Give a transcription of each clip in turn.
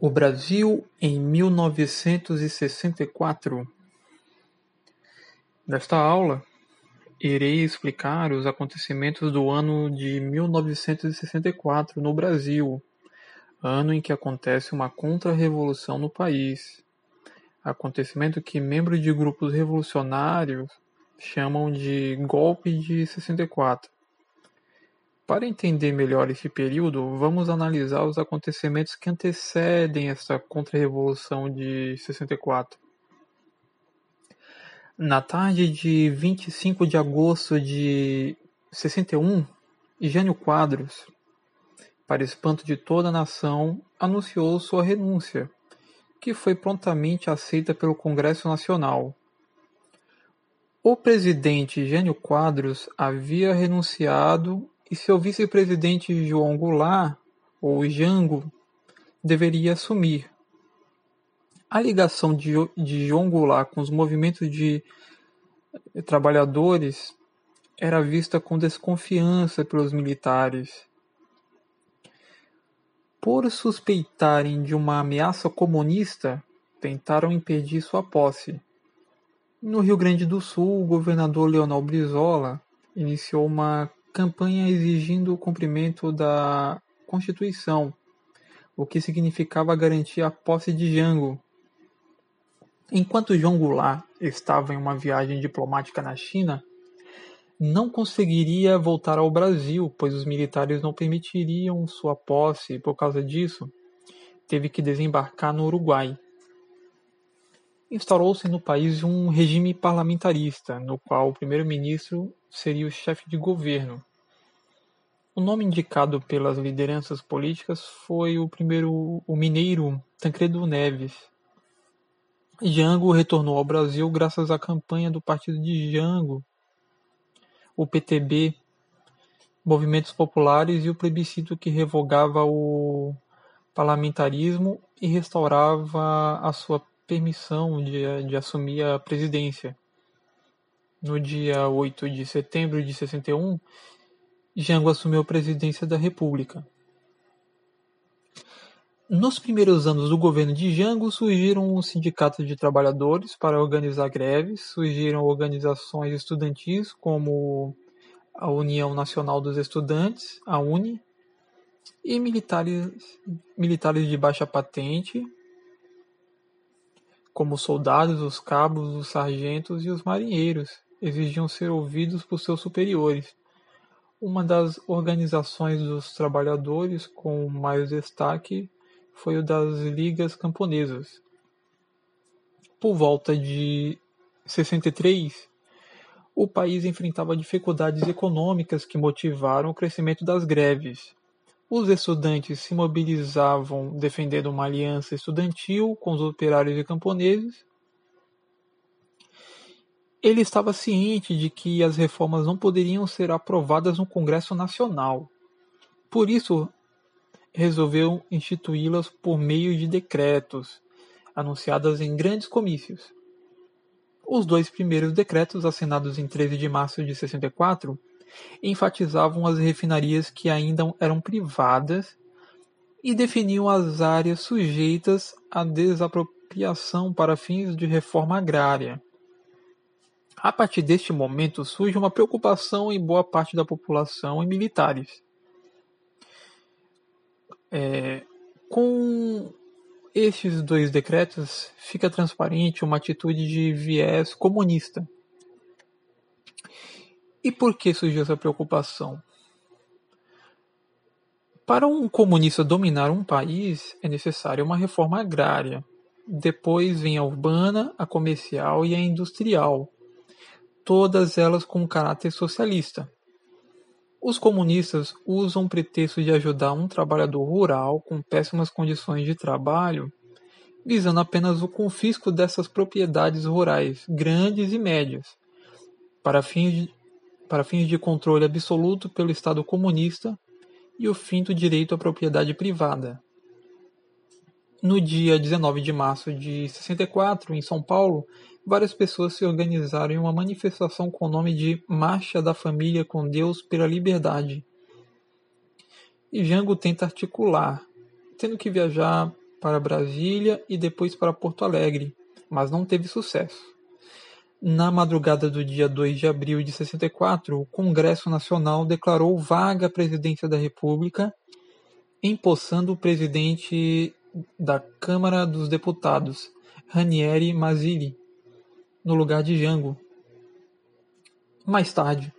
O Brasil em mil novecentos e sessenta e quatro. Nesta aula, irei explicar os acontecimentos do ano de mil novecentos e sessenta e quatro no Brasil, ano em que acontece uma contra-revolução no país. Acontecimento que membros de grupos revolucionários chamam de Golpe de sessenta e quatro. Para entender melhor esse período, vamos analisar os acontecimentos que antecedem essa contra-revolução de 64. Na tarde de 25 de agosto de 61, Jânio Quadros, para espanto de toda a nação, anunciou sua renúncia, que foi prontamente aceita pelo Congresso Nacional. O presidente Jânio Quadros havia renunciado e seu vice-presidente João Goulart, ou Jango, deveria assumir. A ligação de, de João Goulart com os movimentos de trabalhadores era vista com desconfiança pelos militares. Por suspeitarem de uma ameaça comunista, tentaram impedir sua posse. No Rio Grande do Sul, o governador Leonel Brizola iniciou uma campanha exigindo o cumprimento da Constituição, o que significava garantir a posse de Jango. Enquanto João Goulart estava em uma viagem diplomática na China, não conseguiria voltar ao Brasil, pois os militares não permitiriam sua posse e, por causa disso, teve que desembarcar no Uruguai. Instaurou-se no país um regime parlamentarista, no qual o primeiro-ministro seria o chefe de governo. O nome indicado pelas lideranças políticas foi o primeiro o mineiro Tancredo Neves. Jango retornou ao Brasil graças à campanha do partido de Jango, o PTB, movimentos populares e o plebiscito que revogava o parlamentarismo e restaurava a sua permissão de, de assumir a presidência. No dia 8 de setembro de 61, Jango assumiu a presidência da República. Nos primeiros anos do governo de Jango, surgiram os sindicatos de trabalhadores para organizar greves, surgiram organizações estudantis como a União Nacional dos Estudantes, a UNE, e militares, militares de baixa patente, como os soldados, os cabos, os sargentos e os marinheiros, exigiam ser ouvidos por seus superiores. Uma das organizações dos trabalhadores com mais destaque foi o das Ligas Camponesas. Por volta de 63, o país enfrentava dificuldades econômicas que motivaram o crescimento das greves. Os estudantes se mobilizavam defendendo uma aliança estudantil com os operários e camponeses ele estava ciente de que as reformas não poderiam ser aprovadas no Congresso Nacional. Por isso, resolveu instituí-las por meio de decretos, anunciadas em grandes comícios. Os dois primeiros decretos, assinados em 13 de março de 64, enfatizavam as refinarias que ainda eram privadas e definiam as áreas sujeitas à desapropriação para fins de reforma agrária. A partir deste momento surge uma preocupação em boa parte da população e militares. É, com estes dois decretos, fica transparente uma atitude de viés comunista. E por que surgiu essa preocupação? Para um comunista dominar um país, é necessária uma reforma agrária. Depois vem a urbana, a comercial e a industrial todas elas com caráter socialista. Os comunistas usam o pretexto de ajudar um trabalhador rural com péssimas condições de trabalho, visando apenas o confisco dessas propriedades rurais, grandes e médias, para fins de, para fins de controle absoluto pelo Estado comunista e o fim do direito à propriedade privada. No dia 19 de março de 64, em São Paulo, várias pessoas se organizaram em uma manifestação com o nome de Marcha da Família com Deus pela Liberdade. E Jango tenta articular, tendo que viajar para Brasília e depois para Porto Alegre, mas não teve sucesso. Na madrugada do dia 2 de abril de 64, o Congresso Nacional declarou vaga a presidência da República, empossando o presidente da Câmara dos Deputados, Ranieri Mazzilli, no lugar de Jango. Mais tarde,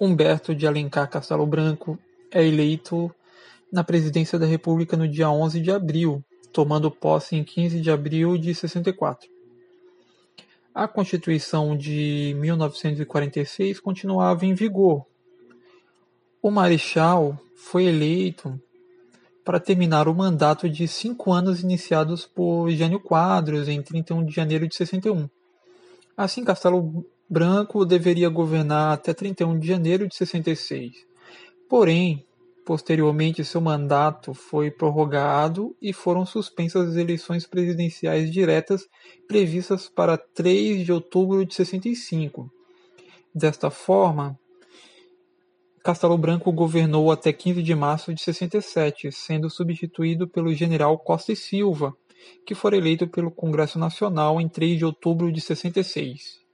Humberto de Alencar Castelo Branco é eleito na presidência da República no dia 11 de abril, tomando posse em 15 de abril de 64. A Constituição de 1946 continuava em vigor. O Marechal foi eleito para terminar o mandato de cinco anos iniciados por Jânio Quadros em 31 de janeiro de 61. Assim, Castelo Branco deveria governar até 31 de janeiro de 66. Porém, posteriormente seu mandato foi prorrogado e foram suspensas as eleições presidenciais diretas previstas para 3 de outubro de 65. Desta forma, Castelo Branco governou até 15 de março de 67, sendo substituído pelo general Costa e Silva, que foi eleito pelo Congresso Nacional em 3 de outubro de 66.